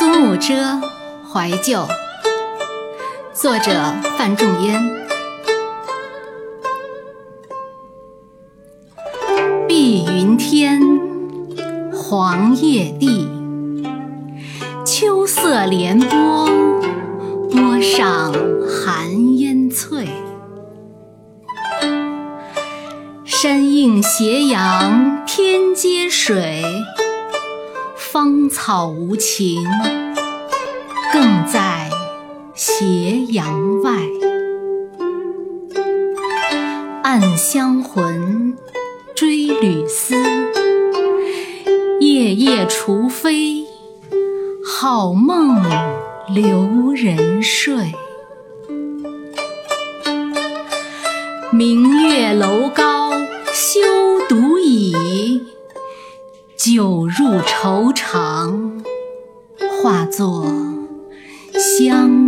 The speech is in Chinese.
苏幕遮，怀旧。作者：范仲淹。碧云天，黄叶地，秋色连波，波上寒烟翠。山映斜阳，天接水。芳草无情，更在斜阳外。暗香魂，追旅思，夜夜除非，好梦留人睡。明月楼高酒入愁肠，化作香。